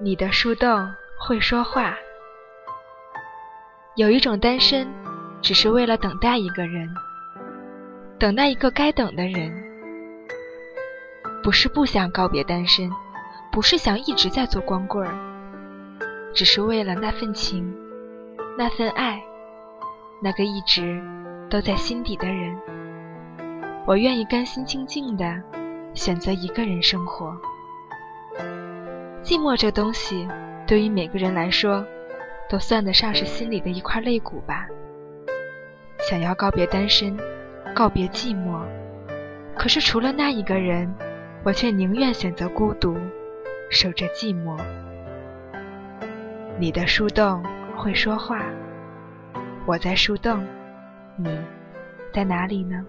你的树洞会说话。有一种单身，只是为了等待一个人，等待一个该等的人。不是不想告别单身，不是想一直在做光棍儿，只是为了那份情，那份爱，那个一直都在心底的人。我愿意甘心静静的选择一个人生活。寂寞这东西，对于每个人来说。都算得上是心里的一块肋骨吧。想要告别单身，告别寂寞，可是除了那一个人，我却宁愿选择孤独，守着寂寞。你的树洞会说话，我在树洞，你在哪里呢？